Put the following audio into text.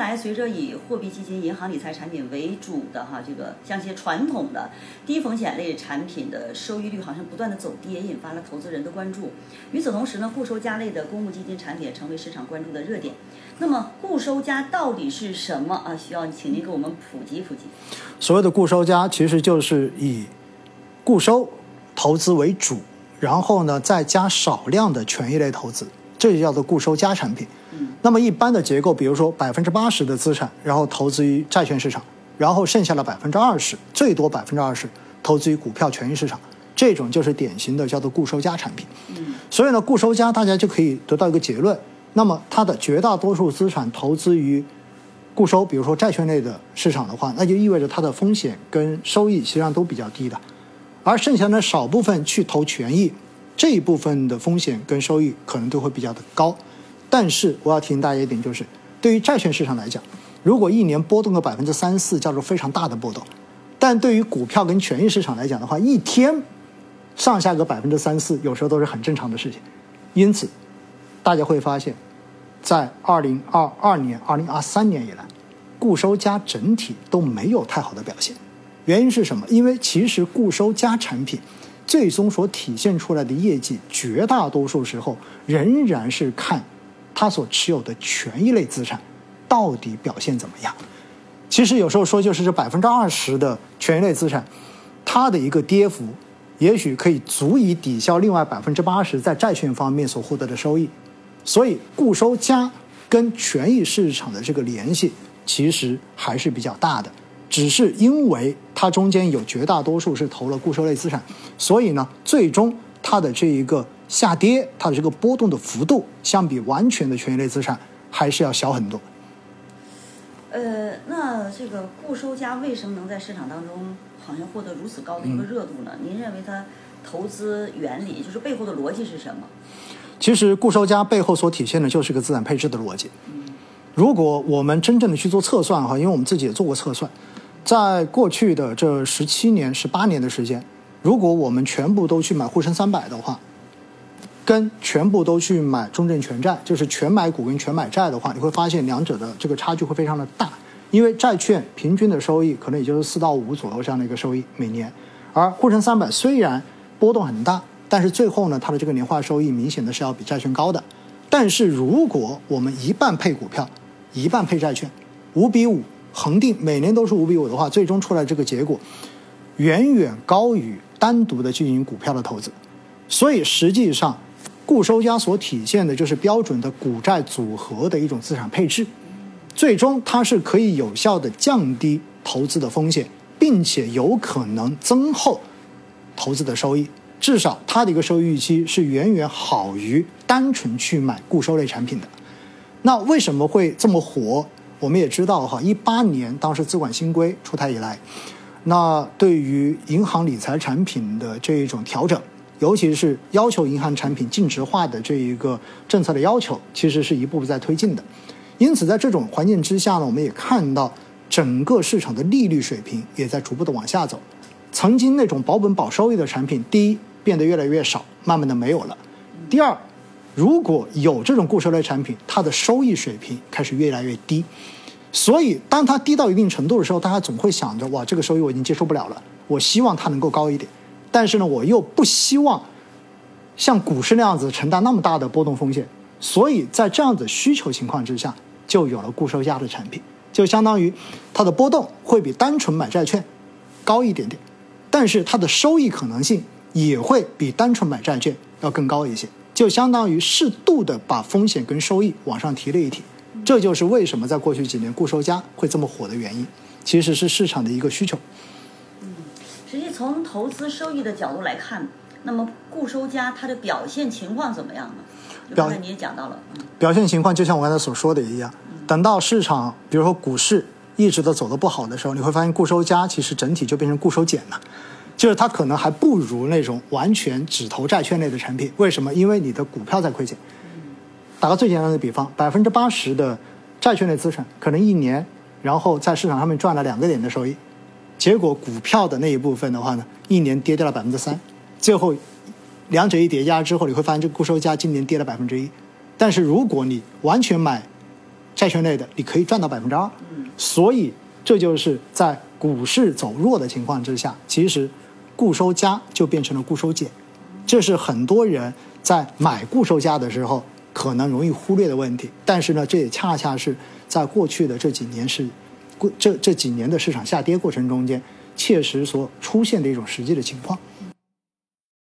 来，随着以货币基金、银行理财产品为主的哈，这个像一些传统的低风险类产品的收益率好像不断的走低，也引发了投资人的关注。与此同时呢，固收加类的公募基金产品也成为市场关注的热点。那么，固收加到底是什么啊？需要请您给我们普及普及。所谓的固收加，其实就是以固收投资为主，然后呢再加少量的权益类投资，这就叫做固收加产品。那么一般的结构，比如说百分之八十的资产，然后投资于债券市场，然后剩下的百分之二十，最多百分之二十投资于股票权益市场，这种就是典型的叫做固收加产品。所以呢，固收加大家就可以得到一个结论。那么它的绝大多数资产投资于固收，比如说债券类的市场的话，那就意味着它的风险跟收益实际上都比较低的，而剩下的少部分去投权益，这一部分的风险跟收益可能都会比较的高。但是我要提醒大家一点，就是对于债券市场来讲，如果一年波动个百分之三四，叫做非常大的波动；但对于股票跟权益市场来讲的话，一天上下个百分之三四，有时候都是很正常的事情。因此，大家会发现，在二零二二年、二零二三年以来，固收加整体都没有太好的表现。原因是什么？因为其实固收加产品最终所体现出来的业绩，绝大多数时候仍然是看。他所持有的权益类资产到底表现怎么样？其实有时候说就是这百分之二十的权益类资产，它的一个跌幅，也许可以足以抵消另外百分之八十在债券方面所获得的收益。所以固收加跟权益市场的这个联系其实还是比较大的。只是因为它中间有绝大多数是投了固收类资产，所以呢，最终它的这一个。下跌，它的这个波动的幅度，相比完全的权益类资产还是要小很多。呃，那这个固收加为什么能在市场当中好像获得如此高的一个热度呢？您认为它投资原理就是背后的逻辑是什么？其实固收加背后所体现的就是一个资产配置的逻辑。如果我们真正的去做测算哈，因为我们自己也做过测算，在过去的这十七年、十八年的时间，如果我们全部都去买沪深三百的话。跟全部都去买中证全债，就是全买股跟全买债的话，你会发现两者的这个差距会非常的大。因为债券平均的收益可能也就是四到五左右这样的一个收益每年，而沪深三百虽然波动很大，但是最后呢，它的这个年化收益明显的是要比债券高的。但是如果我们一半配股票，一半配债券，五比五恒定每年都是五比五的话，最终出来这个结果远远高于单独的进行股票的投资。所以实际上。固收加所体现的就是标准的股债组合的一种资产配置，最终它是可以有效的降低投资的风险，并且有可能增厚投资的收益。至少它的一个收益预期是远远好于单纯去买固收类产品的。那为什么会这么火？我们也知道哈，一八年当时资管新规出台以来，那对于银行理财产品的这一种调整。尤其是要求银行产品净值化的这一个政策的要求，其实是一步步在推进的。因此，在这种环境之下呢，我们也看到整个市场的利率水平也在逐步的往下走。曾经那种保本保收益的产品，第一变得越来越少，慢慢的没有了。第二，如果有这种固收类产品，它的收益水平开始越来越低。所以，当它低到一定程度的时候，大家总会想着：哇，这个收益我已经接受不了了，我希望它能够高一点。但是呢，我又不希望像股市那样子承担那么大的波动风险，所以在这样子需求情况之下，就有了固收加的产品，就相当于它的波动会比单纯买债券高一点点，但是它的收益可能性也会比单纯买债券要更高一些，就相当于适度的把风险跟收益往上提了一提，这就是为什么在过去几年固收加会这么火的原因，其实是市场的一个需求。嗯实际从投资收益的角度来看，那么固收加它的表现情况怎么样呢？刚才你也讲到了，表现情况就像我刚才所说的一样，等到市场比如说股市一直都走得不好的时候，你会发现固收加其实整体就变成固收减了，就是它可能还不如那种完全只投债券类的产品。为什么？因为你的股票在亏钱。打个最简单的比方，百分之八十的债券类资产可能一年，然后在市场上面赚了两个点的收益。结果股票的那一部分的话呢，一年跌掉了百分之三，最后两者一叠加之后，你会发现这个固收加今年跌了百分之一。但是如果你完全买债券类的，你可以赚到百分之二。所以这就是在股市走弱的情况之下，其实固收加就变成了固收减，这是很多人在买固收加的时候可能容易忽略的问题。但是呢，这也恰恰是在过去的这几年是，过这这几年的市场下跌过程中间，切实所出现的一种实际的情况。